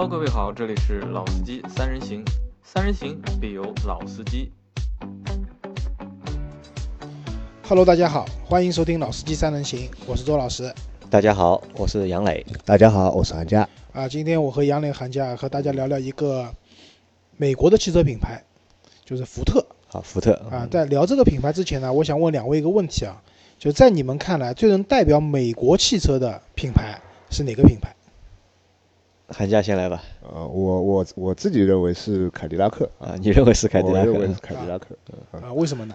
Hello，各位好，这里是老司机三人行，三人行必有老司机。Hello，大家好，欢迎收听《老司机三人行》，我是周老师。大家好，我是杨磊。大家好，我是韩佳。啊，今天我和杨磊、韩佳和大家聊聊一个美国的汽车品牌，就是福特好，福特啊。在聊这个品牌之前呢，我想问两位一个问题啊，就在你们看来，最能代表美国汽车的品牌是哪个品牌？韩佳先来吧。呃，我我我自己认为是凯迪拉克啊，你认为是凯迪拉克我认为是？凯迪拉克。嗯啊，为什么呢？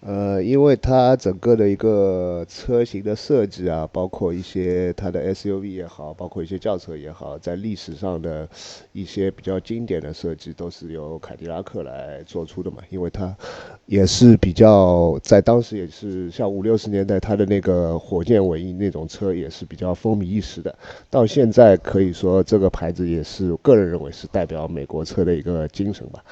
呃，因为它整个的一个车型的设计啊，包括一些它的 SUV 也好，包括一些轿车也好，在历史上的一些比较经典的设计，都是由凯迪拉克来做出的嘛。因为它也是比较在当时也是像五六十年代它的那个火箭尾翼那种车也是比较风靡一时的。到现在可以说这个牌子也是个人认为是代表美国车的一个精神吧。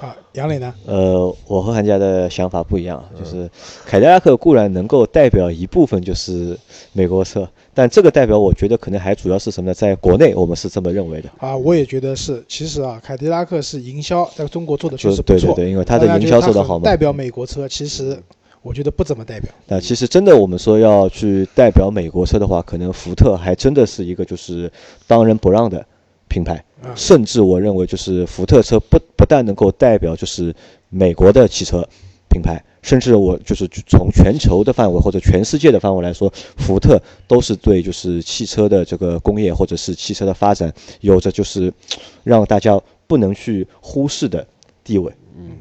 啊，杨磊呢？呃，我和韩佳的想法不一样，就是凯迪拉克固然能够代表一部分就是美国车，但这个代表我觉得可能还主要是什么呢？在国内我们是这么认为的。啊，我也觉得是。其实啊，凯迪拉克是营销在中国做的确就实不错，对对对，因为它的营销做得好嘛。代表美国车，其实我觉得不怎么代表。那其实真的，我们说要去代表美国车的话，可能福特还真的是一个就是当仁不让的品牌，啊甚至我认为就是福特车不不但能够代表就是美国的汽车品牌，甚至我就是从全球的范围或者全世界的范围来说，福特都是对就是汽车的这个工业或者是汽车的发展有着就是让大家不能去忽视的地位。嗯。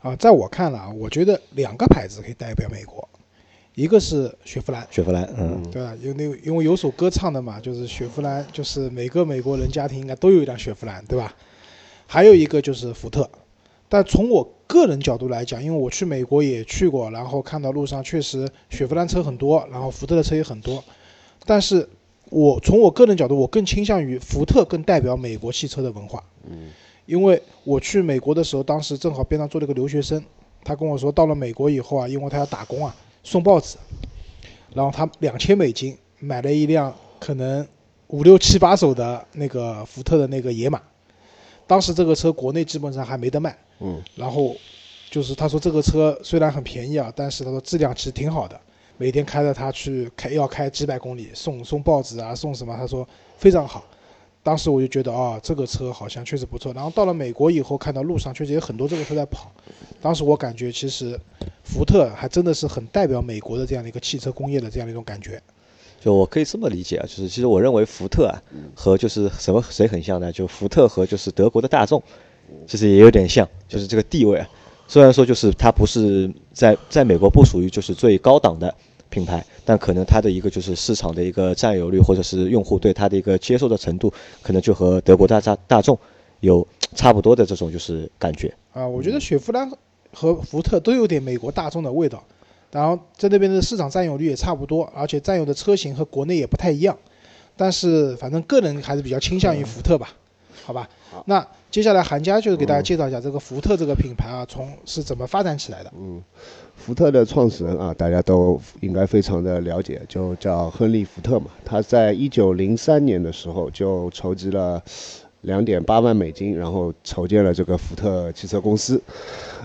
啊，在我看来啊，我觉得两个牌子可以代表美国，一个是雪佛兰，雪佛兰，嗯，对吧？有那因为有首歌唱的嘛，就是雪佛兰，就是每个美国人家庭应该都有一辆雪佛兰，对吧？还有一个就是福特，但从我个人角度来讲，因为我去美国也去过，然后看到路上确实雪佛兰车很多，然后福特的车也很多，但是我从我个人角度，我更倾向于福特更代表美国汽车的文化。嗯因为我去美国的时候，当时正好边上坐了一个留学生，他跟我说，到了美国以后啊，因为他要打工啊，送报纸，然后他两千美金买了一辆可能五六七八手的那个福特的那个野马，当时这个车国内基本上还没得卖，嗯然后就是他说这个车虽然很便宜啊，但是他说质量其实挺好的，每天开着它去开要开几百公里，送送报纸啊，送什么，他说非常好。当时我就觉得啊，这个车好像确实不错。然后到了美国以后，看到路上确实有很多这个车在跑。当时我感觉其实福特还真的是很代表美国的这样的一个汽车工业的这样的一种感觉。就我可以这么理解啊，就是其实我认为福特啊和就是什么谁很像呢？就福特和就是德国的大众，其实也有点像，就是这个地位啊。虽然说就是它不是在在美国不属于就是最高档的品牌，但可能它的一个就是市场的一个占有率或者是用户对它的一个接受的程度，可能就和德国大大大众有差不多的这种就是感觉。啊，我觉得雪佛兰和福特都有点美国大众的味道，然后在那边的市场占有率也差不多，而且占有的车型和国内也不太一样。但是反正个人还是比较倾向于福特吧，好吧？那接下来韩佳就是给大家介绍一下这个福特这个品牌啊，从是怎么发展起来的。嗯，福特的创始人啊，大家都应该非常的了解，就叫亨利·福特嘛。他在一九零三年的时候就筹集了两点八万美金，然后筹建了这个福特汽车公司。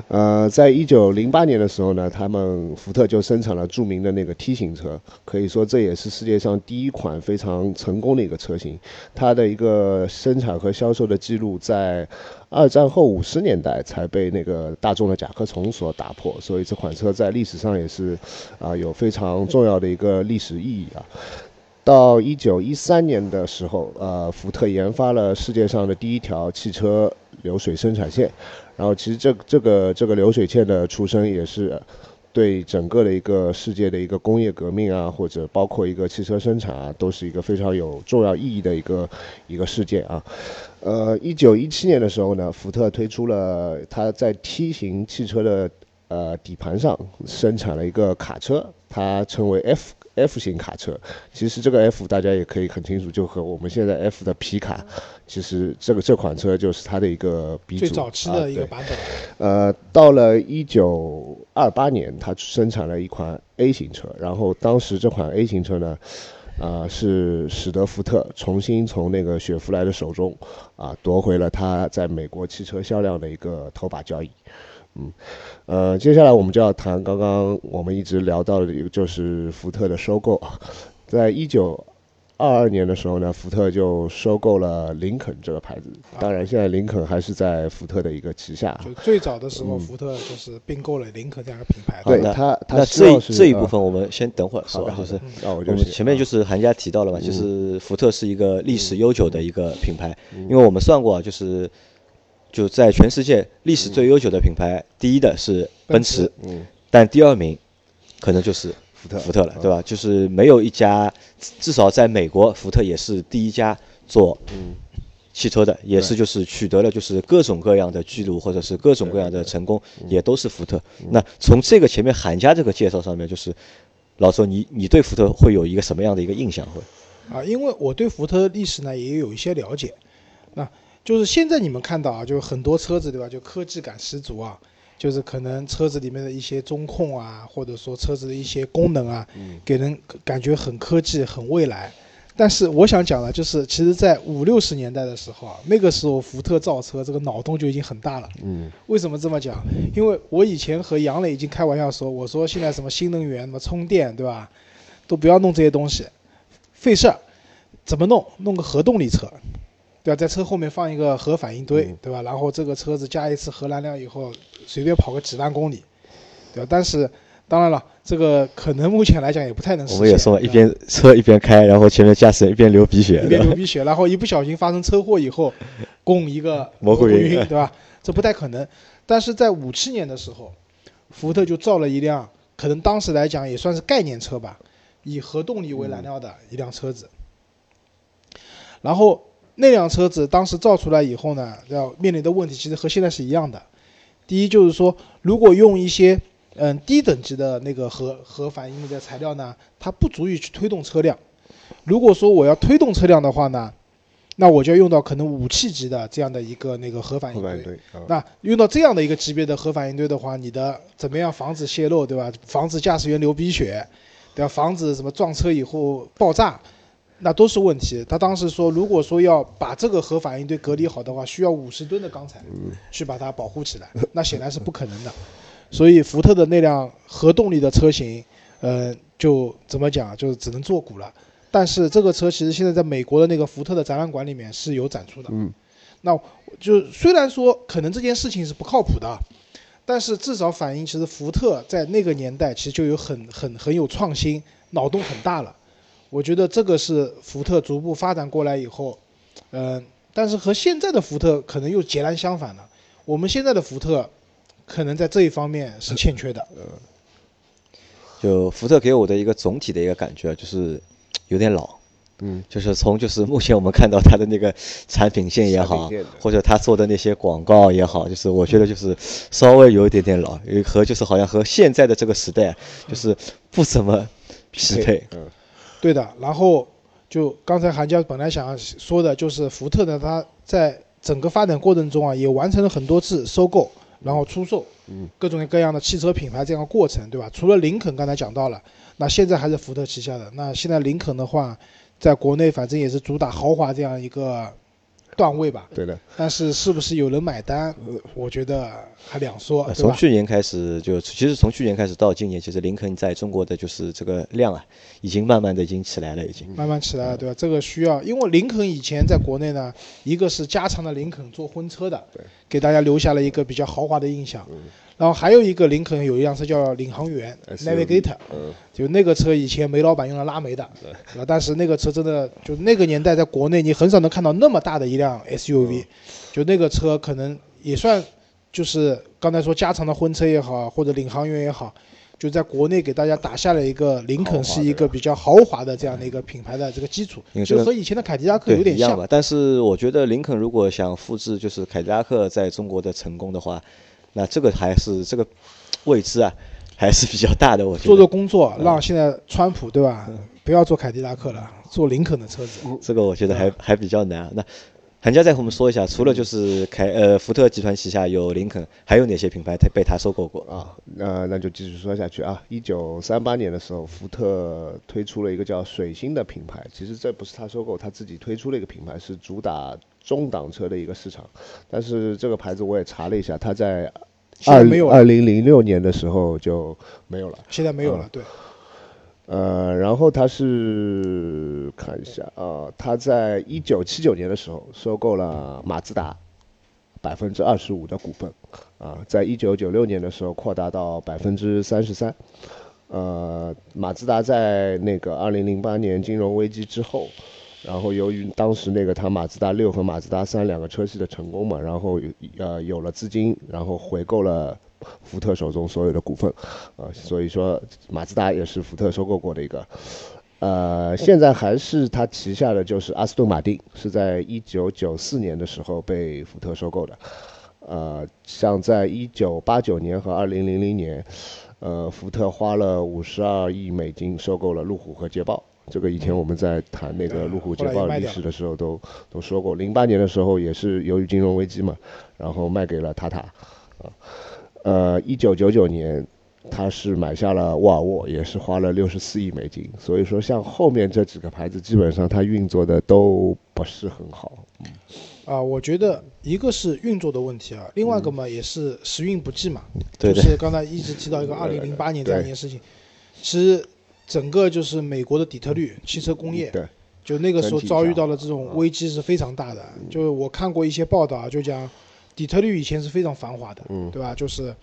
呃，在一九零八年的时候呢，他们福特就生产了著名的那个 T 型车，可以说这也是世界上第一款非常成功的一个车型。它的一个生产和销售的记录在二战后五十年代才被那个大众的甲壳虫所打破，所以这款车在历史上也是啊、有非常重要的一个历史意义啊。到一九一三年的时候，呃，福特研发了世界上的第一条汽车流水生产线，然后其实这这个这个流水线的出生也是对整个的一个世界的一个工业革命啊，或者包括一个汽车生产啊，都是一个非常有重要意义的一个一个事件啊。呃，一九一七年的时候呢，福特推出了它在 T 型汽车的呃底盘上生产了一个卡车，它称为 F F 型卡车。其实这个 F 大家也可以很清楚，就和我们现在 F 的皮卡，其实这个这款车就是它的一个鼻祖。最早期的一个版本。呃，到了一九二八年，它生产了一款 A 型车，然后当时这款 A 型车呢，啊，是使得福特重新从那个雪佛兰的手中啊夺回了他在美国汽车销量的一个头把交椅。嗯，呃，接下来我们就要谈刚刚我们一直聊到的一个，就是福特的收购啊，在一九。二二年的时候呢，福特就收购了林肯这个牌子。当然，现在林肯还是在福特的一个旗下。就最早的时候，福特就是并购了林肯这样一个品牌。对他，那这这一部分我们先等会儿说，就是我们前面就是韩家提到了嘛，就是福特是一个历史悠久的一个品牌。因为我们算过，就是就在全世界历史最悠久的品牌，第一的是奔驰，嗯，但第二名可能就是。福特，福特了，对吧？就是没有一家，至少在美国，福特也是第一家做汽车的，也是就是取得了就是各种各样的记录或者是各种各样的成功，也都是福特。那从这个前面韩家这个介绍上面，就是老周，你你对福特会有一个什么样的一个印象？会啊，因为我对福特的历史呢也有一些了解，那就是现在你们看到啊，就是很多车子对吧，就科技感十足啊。就是可能车子里面的一些中控啊，或者说车子的一些功能啊，给人感觉很科技、很未来。但是我想讲的，就是其实，在五六十年代的时候啊，那个时候福特造车这个脑洞就已经很大了。嗯，为什么这么讲？因为我以前和杨磊已经开玩笑说，我说现在什么新能源、什么充电，对吧？都不要弄这些东西，费事儿。怎么弄？弄个核动力车。对吧，在车后面放一个核反应堆，对吧？然后这个车子加一次核燃料以后，随便跑个几万公里，对吧？但是，当然了，这个可能目前来讲也不太能实现。我们也说，一边车一边开，然后前面驾驶人一边流鼻血，一边流鼻血，然后一不小心发生车祸以后，供一个蘑菇云，对吧？这不太可能。但是在五七年的时候，福特就造了一辆，可能当时来讲也算是概念车吧，以核动力为燃料的一辆车子，然后。那辆车子当时造出来以后呢，要面临的问题其实和现在是一样的。第一就是说，如果用一些嗯低等级的那个核核反应的材料呢，它不足以去推动车辆。如果说我要推动车辆的话呢，那我就要用到可能武器级的这样的一个那个核反应堆。那用到这样的一个级别的核反应堆的话，你的怎么样防止泄漏，对吧？防止驾驶员流鼻血，对吧？防止什么撞车以后爆炸。那都是问题。他当时说，如果说要把这个核反应堆隔离好的话，需要五十吨的钢材去把它保护起来，那显然是不可能的。所以福特的那辆核动力的车型，呃，就怎么讲，就只能做古了。但是这个车其实现在在美国的那个福特的展览馆里面是有展出的。嗯，那就虽然说可能这件事情是不靠谱的，但是至少反映其实福特在那个年代其实就有很很很有创新，脑洞很大了。我觉得这个是福特逐步发展过来以后，嗯，但是和现在的福特可能又截然相反了。我们现在的福特，可能在这一方面是欠缺的。嗯，就福特给我的一个总体的一个感觉就是有点老。嗯，就是从就是目前我们看到它的那个产品线也好，或者他做的那些广告也好，就是我觉得就是稍微有一点点老，和就是好像和现在的这个时代就是不怎么匹配。嗯。对的，然后就刚才韩江本来想说的，就是福特呢，它在整个发展过程中啊，也完成了很多次收购，然后出售，嗯，各种各样的汽车品牌这样的过程，对吧？除了林肯刚才讲到了，那现在还是福特旗下的。那现在林肯的话，在国内反正也是主打豪华这样一个。段位吧，对的，但是是不是有人买单？我觉得还两说，从去年开始就，其实从去年开始到今年，其实林肯在中国的就是这个量啊，已经慢慢的已经起来了，已经慢慢起来了，对吧？这个需要，因为林肯以前在国内呢，一个是加长的林肯做婚车的，对，给大家留下了一个比较豪华的印象。然后还有一个林肯有一辆车叫领航员 Navigator，就那个车以前煤老板用来拉煤的，对，但是那个车真的就那个年代在国内你很少能看到那么大的一辆 SUV，就那个车可能也算就是刚才说加长的婚车也好，或者领航员也好，就在国内给大家打下了一个林肯是一个比较豪华的这样的一个品牌的这个基础，就和以前的凯迪拉克有点像。吧。但是我觉得林肯如果想复制就是凯迪拉克在中国的成功的话。那这个还是这个未知啊，还是比较大的。我觉得做做工作，让现在川普对吧，不要做凯迪拉克了，做林肯的车子。这个我觉得还还比较难。那谭家再和我们说一下，除了就是凯呃福特集团旗下有林肯，还有哪些品牌它被他收购过？啊，那那就继续说下去啊。一九三八年的时候，福特推出了一个叫水星的品牌，其实这不是他收购，他自己推出了一个品牌，是主打中档车的一个市场。但是这个牌子我也查了一下，它在二二零零六年的时候就没有了。现在没有了，对，呃，然后他是看一下啊，他在一九七九年的时候收购了马自达百分之二十五的股份，啊，在一九九六年的时候扩大到百分之三十三。呃，马自达在那个二零零八年金融危机之后，然后由于当时那个他马自达六和马自达三两个车系的成功嘛，然后呃有了资金，然后回购了福特手中所有的股份，啊，所以说马自达也是福特收购过的一个。呃，现在还是它旗下的就是阿斯顿马丁，是在一九九四年的时候被福特收购的。呃，像在一九八九年和二零零零年，呃，福特花了五十二亿美金收购了路虎和捷豹。这个以前我们在谈那个路虎、捷豹的历史的时候都都说过。零八年的时候也是由于金融危机嘛，然后卖给了塔塔。啊，呃，一九九九年他是买下了沃尔沃，也是花了六十四亿美金。所以说，像后面这几个牌子，基本上它运作的都不是很好。啊，我觉得一个是运作的问题啊，另外一个嘛也是时运不济嘛，对对就是刚才一直提到一个二零零八年这样一件事情，其实整个就是美国的底特律汽车工业，对，就那个时候遭遇到了这种危机是非常大的。就是我看过一些报道啊，就讲底特律以前是非常繁华的，嗯对吧？就是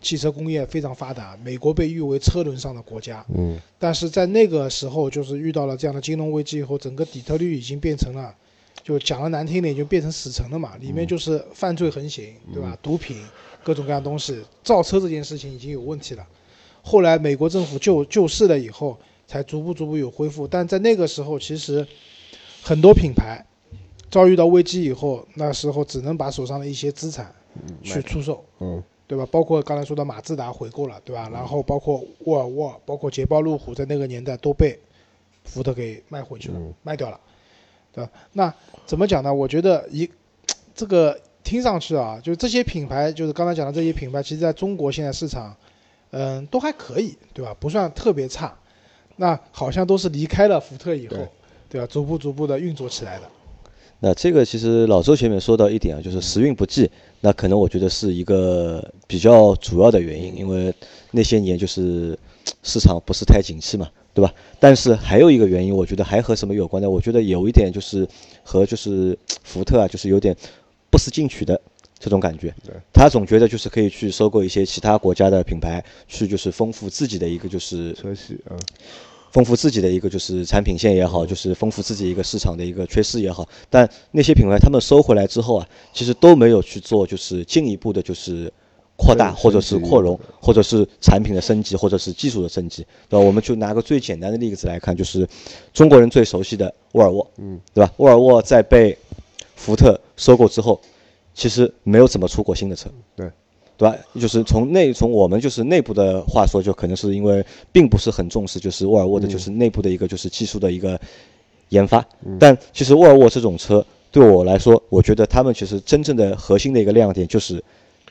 汽车工业非常发达，美国被誉为车轮上的国家。嗯但是在那个时候，就是遇到了这样的金融危机以后，整个底特律已经变成了，就讲的难听点，就变成死城了嘛。里面就是犯罪横行，对吧？毒品，各种各样东西，造车这件事情已经有问题了。后来美国政府救救市了以后，才逐步逐步有恢复。但在那个时候，其实很多品牌遭遇到危机以后，那时候只能把手上的一些资产去出售。嗯对吧？包括刚才说的马自达回购了，对吧？然后包括沃尔沃、包括捷豹、路虎，在那个年代都被福特给卖回去了，嗯卖掉了，对吧？那怎么讲呢？我觉得一 这个听上去啊，就这些品牌，就是刚才讲的这些品牌，其实在中国现在市场，嗯，都还可以，对吧？不算特别差。那好像都是离开了福特以后，对对吧？逐步逐步的运作起来的。那这个其实老周前面说到一点啊，就是时运不济，那可能我觉得是一个比较主要的原因，因为那些年就是市场不是太景气嘛，对吧？但是还有一个原因，我觉得还和什么有关呢？我觉得有一点就是和就是福特啊，就是有点不思进取的这种感觉对。他总觉得就是可以去收购一些其他国家的品牌，去就是丰富自己的一个就是车系啊，丰富自己的一个就是产品线也好，就是丰富自己一个市场的一个缺失也好，但那些品牌他们收回来之后啊，其实都没有去做就是进一步的就是扩大或者是扩容，或者是产品的升级，或者是技术的升级，对吧？我们就拿个最简单的例子来看，就是中国人最熟悉的沃尔沃，嗯，对吧？沃尔沃在被福特收购之后，其实没有怎么出过新的车，对。对吧？就是从内从我们就是内部的话说，就可能是因为并不是很重视，就是沃尔沃的就是内部的一个就是技术的一个研发。但其实沃尔沃这种车对我来说，我觉得他们其实真正的核心的一个亮点就是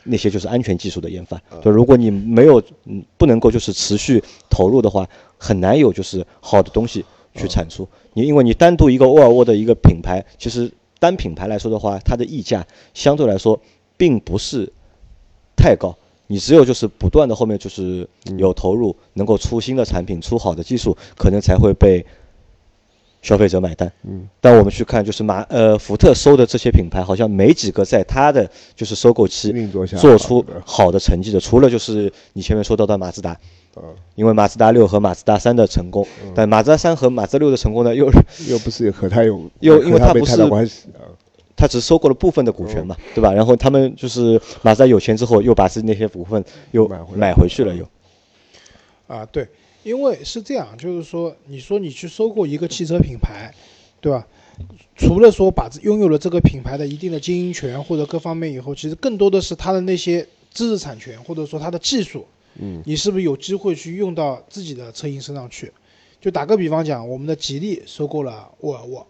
那些就是安全技术的研发。就如果你没有嗯不能够就是持续投入的话，很难有就是好的东西去产出。你因为你单独一个沃尔沃的一个品牌，其实单品牌来说的话，它的溢价相对来说并不是太高。你只有就是不断的后面就是有投入，能够出新的产品，出好的技术，可能才会被消费者买单。嗯，但我们去看，就是马呃福特收的这些品牌，好像没几个在它的就是收购期运作下做出好的成绩的，除了就是你前面说到的马自达，啊，因为马自达六和马自达三的成功，但马自达三和马自达六的成功呢，又又不是和他有又因为他不是太大关系啊，它只收购了部分的股权嘛，嗯对吧？然后他们就是马自达有钱之后，又把自己那些股份又买回买回去了，又。啊，对，因为是这样，就是说，你说你去收购一个汽车品牌，对吧？除了说把拥有了这个品牌的一定的经营权或者各方面以后，其实更多的是它的那些知识产权或者说它的技术，嗯，你是不是有机会去用到自己的车型身上去？就打个比方讲，我们的吉利收购了沃尔沃，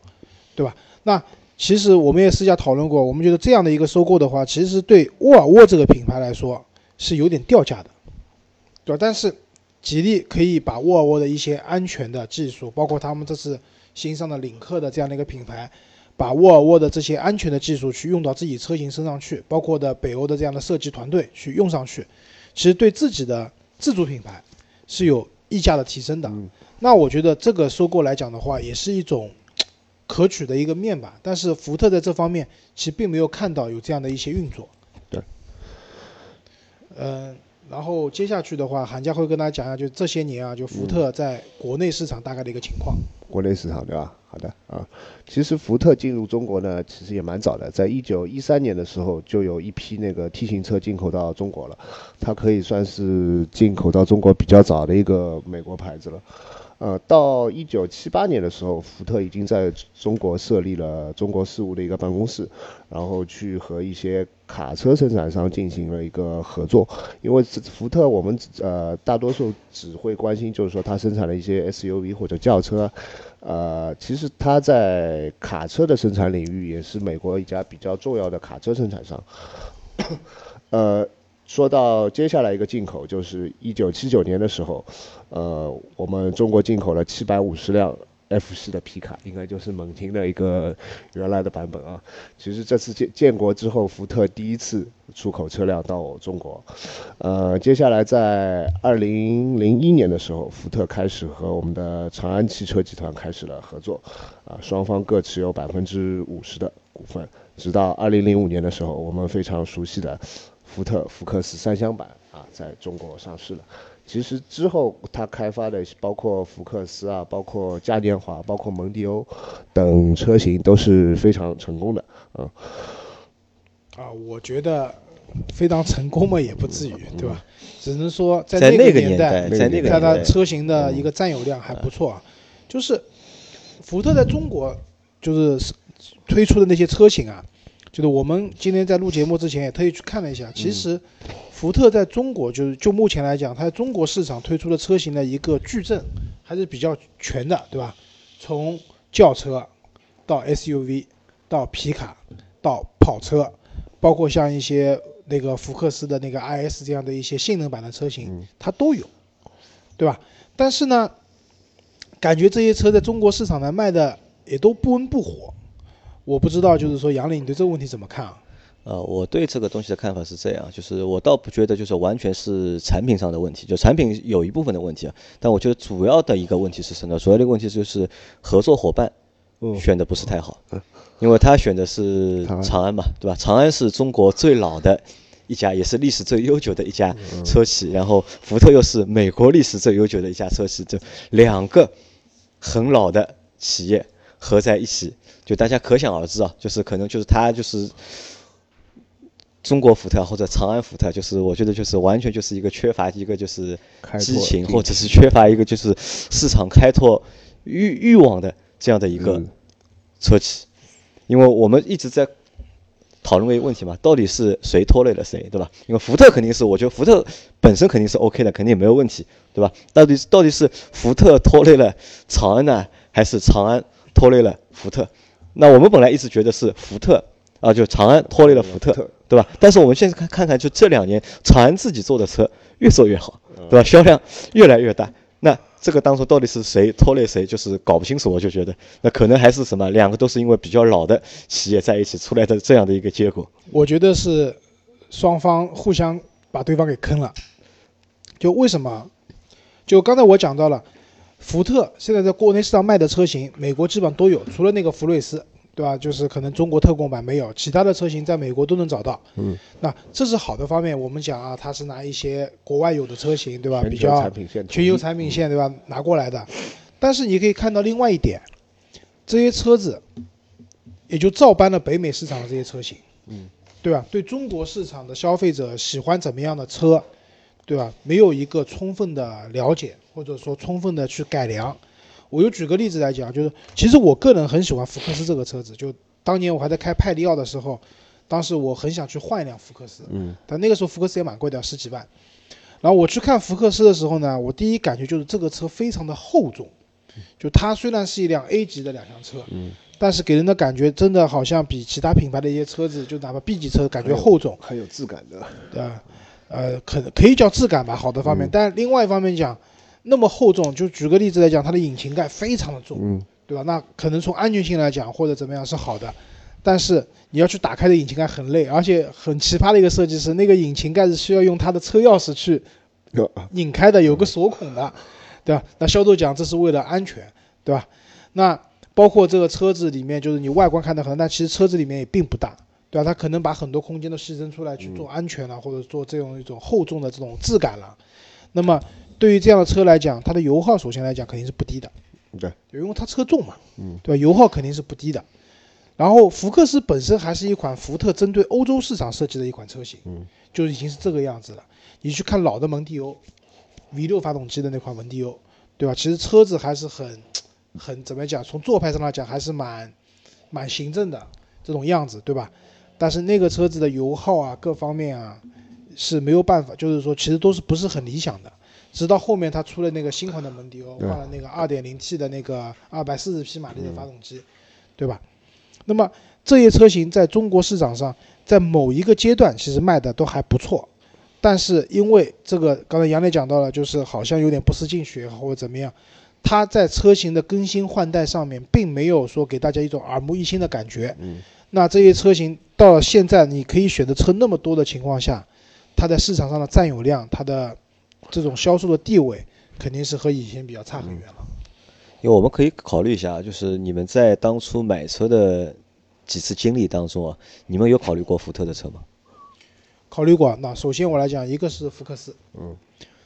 对吧？那其实我们也私下讨论过，我们觉得这样的一个收购的话，其实对沃尔沃这个品牌来说是有点掉价的，对吧？但是吉利可以把沃尔沃的一些安全的技术，包括他们这次新上的领克的这样的一个品牌，把沃尔沃的这些安全的技术去用到自己车型身上去，包括的北欧的这样的设计团队去用上去，其实对自己的自主品牌是有溢价的提升的。那我觉得这个收购来讲的话，也是一种可取的一个面吧。但是福特在这方面其实并没有看到有这样的一些运作。对。嗯，然后接下去的话，韩家会跟大家讲一下，就这些年啊，就福特在国内市场大概的一个情况。国内市场对吧？好的啊，其实福特进入中国呢，其实也蛮早的，在一九一三年的时候就有一批那个 T 型车进口到中国了，它可以算是进口到中国比较早的一个美国牌子了。呃，到一九七八年的时候，福特已经在中国设立了中国事务的一个办公室，然后去和一些卡车生产商进行了一个合作。因为福特我们呃大多数只会关心，就是说它生产的一些 SUV 或者轿车，呃，其实它在卡车的生产领域也是美国一家比较重要的卡车生产商，呃。说到接下来一个进口，就是一九七九年的时候，呃，我们中国进口了七百五十辆 F 系的皮卡，应该就是猛禽的一个原来的版本啊。其实这次建建国之后，福特第一次出口车辆到中国。呃，接下来在二零零一年的时候，福特开始和我们的长安汽车集团开始了合作，啊，双方各持有百分之五十的股份。直到二零零五年的时候，我们非常熟悉的。福特福克斯三厢版啊，在中国上市了。其实之后它开发的包括福克斯啊，包括嘉年华，包括蒙迪欧等车型都是非常成功的啊。啊，我觉得非常成功嘛，也不至于，对吧？只能说在那个年代，在那个它的车型的一个占有量还不错啊。就是福特在中国就是推出的那些车型啊。就是我们今天在录节目之前也特意去看了一下，其实福特在中国就是就目前来讲，它在中国市场推出的车型的一个矩阵还是比较全的，对吧？从轿车到 SUV，到皮卡，到跑车，包括像一些那个福克斯的那个 IS 这样的一些性能版的车型，它都有，对吧？但是呢，感觉这些车在中国市场呢卖的也都不温不火。我不知道，就是说杨磊，你对这个问题怎么看啊？呃，我对这个东西的看法是这样，就是我倒不觉得就是完全是产品上的问题，就产品有一部分的问题啊，但我觉得主要的一个问题是什么？主要的问题就是合作伙伴选的不是太好，因为他选的是长安嘛，对吧？长安是中国最老的一家，也是历史最悠久的一家车企，然后福特又是美国历史最悠久的一家车企，就两个很老的企业合在一起。就大家可想而知啊，就是可能就是他就是中国福特或者长安福特，就是我觉得就是完全就是一个缺乏一个就是激情，或者是缺乏一个就是市场开拓欲欲望的这样的一个车企，因为我们一直在讨论一个问题嘛，到底是谁拖累了谁，对吧？因为福特肯定是，我觉得福特本身肯定是 OK 的，肯定也没有问题，对吧？到底到底是福特拖累了长安呢，还是长安拖累了福特？那我们本来一直觉得是福特啊，就长安拖累了福特，对吧？但是我们现在看看看，就这两年长安自己做的车越做越好，对吧？销量越来越大。那这个当初到底是谁拖累谁，就是搞不清楚。我就觉得，那可能还是什么，两个都是因为比较老的企业在一起出来的这样的一个结果。我觉得是双方互相把对方给坑了。就为什么？就刚才我讲到了。福特现在在国内市场卖的车型，美国基本上都有，除了那个福睿斯，对吧？就是可能中国特供版没有，其他的车型在美国都能找到。嗯，那这是好的方面。我们讲啊，它是拿一些国外有的车型，对吧？比较全球产品线，对吧？拿过来的。但是你可以看到另外一点，这些车子也就照搬了北美市场的这些车型，嗯，对吧？对中国市场的消费者喜欢怎么样的车，对吧？没有一个充分的了解。或者说充分的去改良，我就举个例子来讲，就是其实我个人很喜欢福克斯这个车子，就当年我还在开派利奥的时候，当时我很想去换一辆福克斯，嗯，但那个时候福克斯也蛮贵的，十几万。然后我去看福克斯的时候呢，我第一感觉就是这个车非常的厚重，就它虽然是一辆 A 级的两厢车，嗯，但是给人的感觉真的好像比其他品牌的一些车子，就哪怕 B 级车感觉厚重，很有质感的。对吧？呃，可可以叫质感吧，好的方面。嗯但另外一方面讲，那么厚重，就举个例子来讲，它的引擎盖非常的重，嗯，对吧？那可能从安全性来讲或者怎么样是好的，但是你要去打开的引擎盖很累，而且很奇葩的一个设计是，那个引擎盖是需要用它的车钥匙去有拧开的，有个锁孔的，对吧？那销售讲这是为了安全，对吧？那包括这个车子里面，就是你外观看得很，但其实车子里面也并不大，对吧？它可能把很多空间都牺牲出来去做安全了，或者做这种一种厚重的这种质感了。那么对于这样的车来讲，它的油耗首先来讲肯定是不低的，对，因为它车重嘛，嗯，对吧？油耗肯定是不低的。然后福克斯本身还是一款福特针对欧洲市场设计的一款车型，嗯，就已经是这个样子了。你去看老的蒙迪欧，V 六发动机的那款蒙迪欧，对吧？其实车子还是很很怎么讲？从做派上来讲，还是蛮蛮行政的这种样子，对吧？但是那个车子的油耗啊，各方面啊是没有办法，就是说其实都是不是很理想的。直到后面它出了那个新款的蒙迪欧，换了那个 2.0T 的那个240匹马力的发动机，对吧？那么这些车型在中国市场上，在某一个阶段其实卖的都还不错，但是因为这个刚才杨磊讲到了，就是好像有点不思进取或者怎么样，它在车型的更新换代上面并没有说给大家一种耳目一新的感觉。嗯，那这些车型到了现在，你可以选的车那么多的情况下，它在市场上的占有量，它的这种销售的地位，肯定是和以前比较差很远了。因为我们可以考虑一下，就是你们在当初买车的几次经历当中啊，你们有考虑过福特的车吗？考虑过，那首先我来讲，一个是福克斯，嗯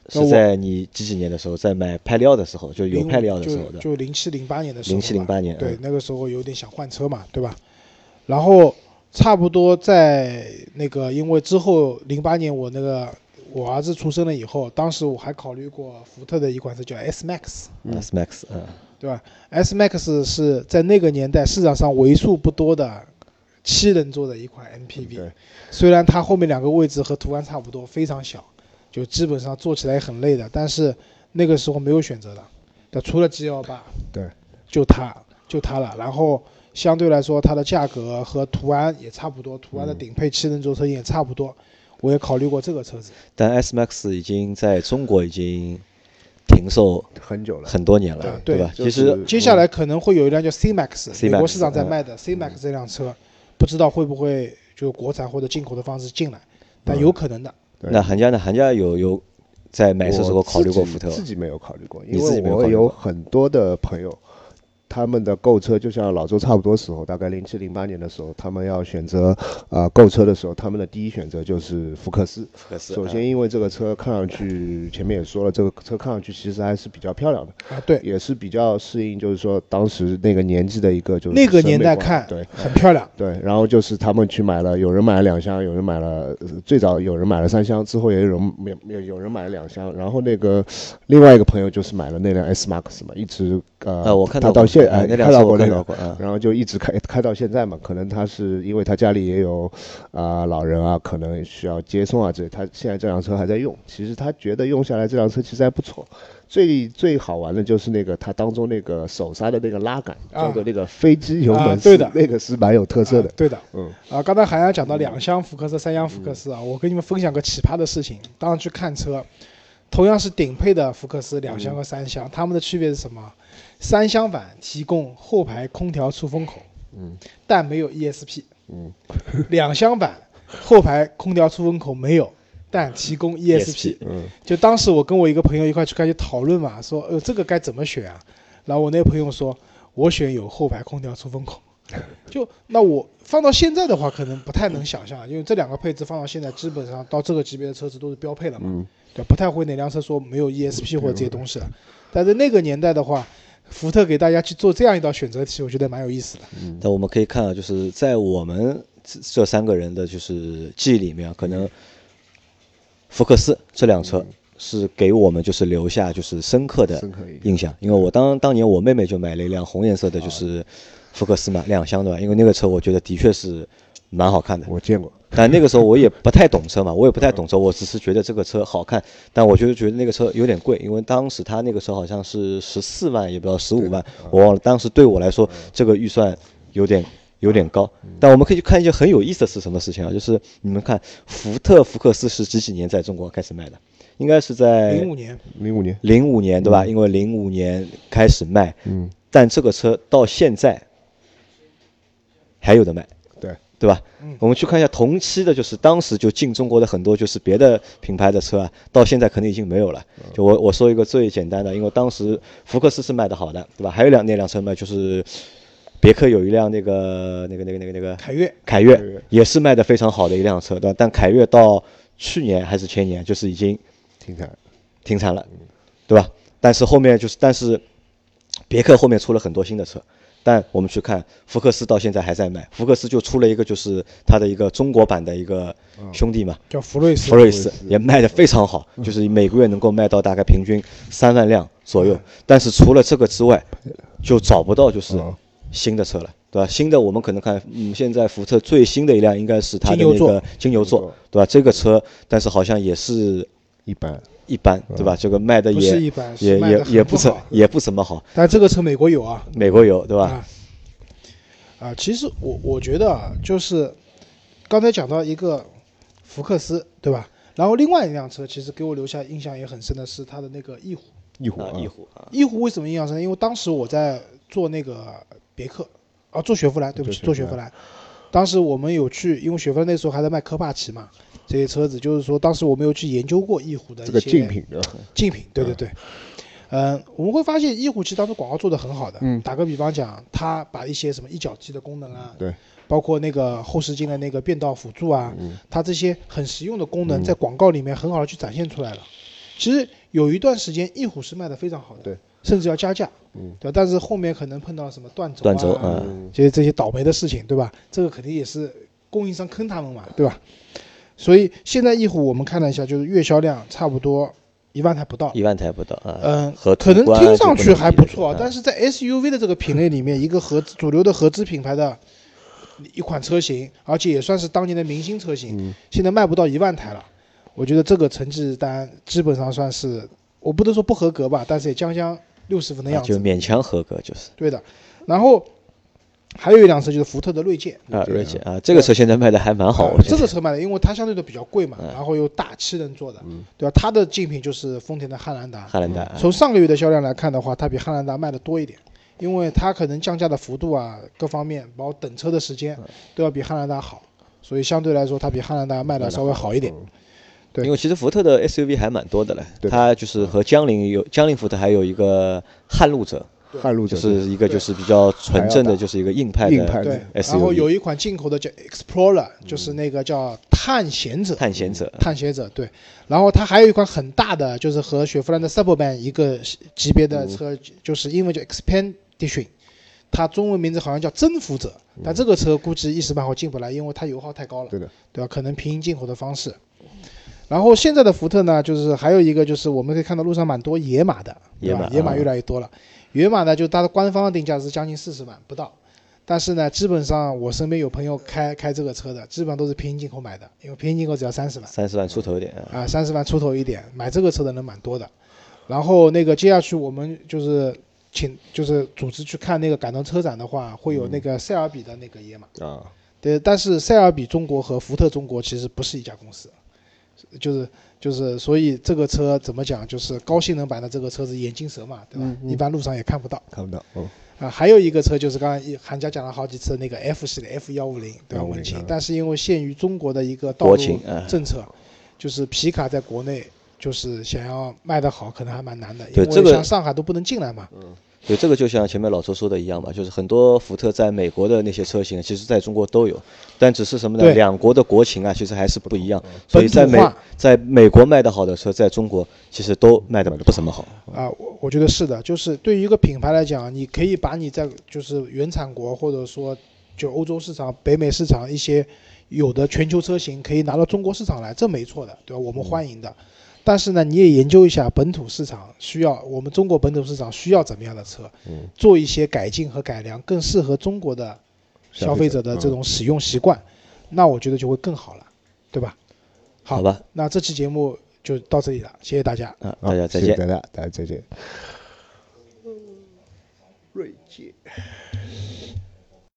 是在你几几年的时候，在买派利奥的时候，就有派利奥的时候的，就就零七零八年的时候吧，07 08年嗯，对那个时候有点想换车嘛，对吧？然后差不多在那个，因为之后零八年我那个我儿子出生了以后，当时我还考虑过福特的一款车叫 S Max，S Max，嗯，对吧？S Max 是在那个年代市场上为数不多的七人座的一款 MPV，对虽然它后面两个位置和途安差不多，非常小，就基本上坐起来也很累的，但是那个时候没有选择的，对，除了 G 幺八，对，就它就它了。然后相对来说，它的价格和途安也差不多，途安的嗯顶配七人座车型也差不多，我也考虑过这个车子。但 S Max 已经在中国已经停售很久了。很多年了，对吧？就其实接下来可能会有一辆叫 C Max，C 美国 Max，市场在嗯卖的 C Max 这辆车，不知道会不会就国产或者进口的方式进来，但嗯有可能的。对那韩家呢？韩家有有在买车的时候考虑过福特自己没有考虑过，你自己因为我有没有考虑过很多的朋友，他们的购车就像老周差不多时候，大概零七零八年的时候，他们要选择啊、呃购车的时候，他们的第一选择就是福克斯。福克斯首先，因为这个车看上去，前面也说了，这个车看上去其实还是比较漂亮的，啊，对，也是比较适应，就是说当时那个年纪的一个就是那个年代看对。很漂亮。对，然后就是他们去买了，有人买了两箱，有人买了，呃最早有人买了三箱，之后也有人没有有人买了两箱，然后那个另外一个朋友就是买了那辆 S Max 嘛，一直呃，啊，我看他到现哎哎那辆车看到过那个，我看到过，嗯，然后就一直开开到现在嘛，可能他是因为他家里也有啊、老人啊，可能需要接送啊这，他现在这辆车还在用。其实他觉得用下来这辆车其实还不错。最最好玩的就是那个它当中那个手刹的那个拉杆，啊叫做那个飞机油啊门式，对的那个是蛮有特色的啊。对的。嗯啊，刚才海洋讲到两厢福克斯、三厢福克斯啊，我跟你们分享个奇葩的事情。当时去看车，同样是顶配的福克斯两厢和三厢，它们的区别是什么？三厢版提供后排空调出风口，嗯但没有 ESP；嗯两厢版后排空调出风口没有，但提供 ESP。嗯就当时我跟我一个朋友一块去开始讨论嘛，说呃这个该怎么选啊？然后我那个朋友说，我选有后排空调出风口。就那我放到现在的话，可能不太能想象，因为这两个配置放到现在，基本上到这个级别的车子都是标配了嘛，嗯，对，不太会哪辆车说没有 ESP 或者这些东西了。但是那个年代的话，福特给大家去做这样一道选择题，我觉得蛮有意思的。嗯。但我们可以看到，就是在我们这这三个人的就是记忆里面啊，可能福克斯这辆车是给我们就是留下就是深刻的。印象，因为我当当年我妹妹就买了一辆红颜色的，就是福克斯嘛，两厢的吧，因为那个车我觉得的确是蛮好看的。我见过。但那个时候我也不太懂车嘛，我也不太懂车，我只是觉得这个车好看，但我就觉得那个车有点贵，因为当时他那个车好像是十四万，也不知道十五万，我忘了。当时对我来说，这个预算有点有点高。但我们可以去看一件很有意思的是什么事情啊？就是你们看，福特福克斯是几几年在中国开始卖的？应该是在零五年，零五年，零五年对吧？因为零五年开始卖，嗯，但这个车到现在还有的卖，对，吧？嗯我们去看一下同期的，就是当时就进中国的很多就是别的品牌的车啊，到现在可能已经没有了。就我我说一个最简单的，因为当时福克斯是卖的好的，对吧？还有两那辆车卖就是别克有一辆那个那个那个那个那个凯越，凯越也是卖的非常好的一辆车，对吧？但凯越到去年还是前年就是已经停产，停产了，对吧？但是后面就是，但是别克后面出了很多新的车，但我们去看福克斯到现在还在卖，福克斯就出了一个就是它的一个中国版的一个兄弟嘛，叫福瑞斯，福瑞斯也卖的非常好，就是每个月能够卖到大概平均 三万辆左右。但是除了这个之外，就找不到就是哦新的车了，对吧？新的我们可能看，嗯，现在福特最新的一辆应该是它的那个金牛座，对吧？这个车，但是好像也是一般，一般，对吧？这个卖的不也是一般，也也也不怎也不怎么好。但这个车美国有啊，美国有，对吧？啊，啊，其实我我觉得啊，就是刚才讲到一个福克斯，对吧？然后另外一辆车，其实给我留下印象也很深的是它的那个翼虎。翼，虎啊，翼虎啊，翼虎为什么印象深？因为当时我在做那个别克，啊，做雪佛兰，对不起，做做雪佛雪佛兰。当时我们有去，因为雪佛兰那时候还在卖科帕奇嘛，这些车子，就是说当时我没有去研究过翼虎的这个一些竞品的，竞品，对对对。嗯，我们会发现翼虎其实当时广告做的很好的。嗯打个比方讲，它把一些什么一脚踢的功能啊，对，包括那个后视镜的那个变道辅助啊，嗯它这些很实用的功能嗯在广告里面很好的去展现出来了。其实有一段时间翼虎是卖的非常好的，对，甚至要加价，嗯对吧，但是后面可能碰到了什么断轴、啊、断轴啊嗯这些这些倒霉的事情，对吧？这个肯定也是供应商坑他们嘛，对吧？所以现在翼虎我们看了一下，就是月销量差不多一万台不到，一万台不到啊。嗯，和可能听上去还不错，啊但是在 SUV 的这个品类里面，一个合资主流的合资品牌的一款车型，而且也算是当年的明星车型，嗯现在卖不到一万台了。我觉得这个成绩单基本上算是，我不能说不合格吧，但是也将将六十分的啊样子。就勉强合格，就是对的。然后还有一辆车就是福特的锐界，啊，锐界啊，这个车现在卖的还蛮好。这个车卖的，因为它相对的比较贵嘛，嗯。然后又大七人座的，嗯。对吧？它的竞品就是丰田的汉兰达。汉兰达啊从上个月的销量来看的话，它比汉兰达卖的多一点，因为它可能降价的幅度啊，各方面包括等车的时间都要比汉兰达好，所以相对来说它比汉兰达卖的稍微好一点。嗯。对。因为其实福特的 SUV 还蛮多的嘞，对。它就是和江铃有江铃福特还有一个撼路者，就汉路者是一个就是比较纯正的，就是一个硬派的硬派对，SUV 然后有一款进口的叫 Explorer，就是那个叫探险者。探险者，探险者对，然后它还有一款很大的，就是和雪佛兰的 Suburban 一个级别的车，就是英文叫 Expedition，它中文名字好像叫征服者，但这个车估计一时半会进不来，因为它油耗太高了，对的，对吧？可能平行进口的方式。然后现在的福特呢，就是还有一个就是我们可以看到路上蛮多野马的，对吧？野马野马啊越来越多了。野马呢，就它的官方定价是将近四十万不到，但是呢，基本上我身边有朋友开开这个车的，基本上都是平行进口买的，因为平行进口只要三十万。三十万出头一点啊。啊，三十万出头一点，买这个车的人蛮多的。然后那个接下去我们就是请就是组织去看那个感动车展的话，会有那个塞尔比的那个野马。啊，对，但是塞尔比中国和福特中国其实不是一家公司，就是就是所以这个车怎么讲，就是高性能版的这个车子眼镜蛇嘛，对吧？嗯嗯一般路上也看不到。看不到，哦，啊，还有一个车就是刚刚一韩家讲了好几次那个 F 系列 F 幺五零，对吧？150文青啊，但是因为限于中国的一个道国路政策，就是皮卡在国内就是想要卖得好，可能还蛮难的，因为对这个像上海都不能进来嘛。对，这个就像前面老周说的一样嘛，就是很多福特在美国的那些车型，其实在中国都有，但只是什么呢？两国的国情啊，其实还是不一样。所以在美化在美国卖的好的车，在中国其实都卖的不怎么好。啊，我我觉得是的，就是对于一个品牌来讲，你可以把你在就是原产国或者说就欧洲市场、北美市场一些有的全球车型可以拿到中国市场来，这没错的，对吧？我们欢迎的。但是呢，你也研究一下本土市场需要我们中国本土市场需要怎么样的车，嗯做一些改进和改良，更适合中国的消费者的这种使用习惯，那我觉得就会更好了，对吧？好，好吧，那这期节目就到这里了，谢谢大家。啊，大家再见。谢谢大家，大家再见。锐界。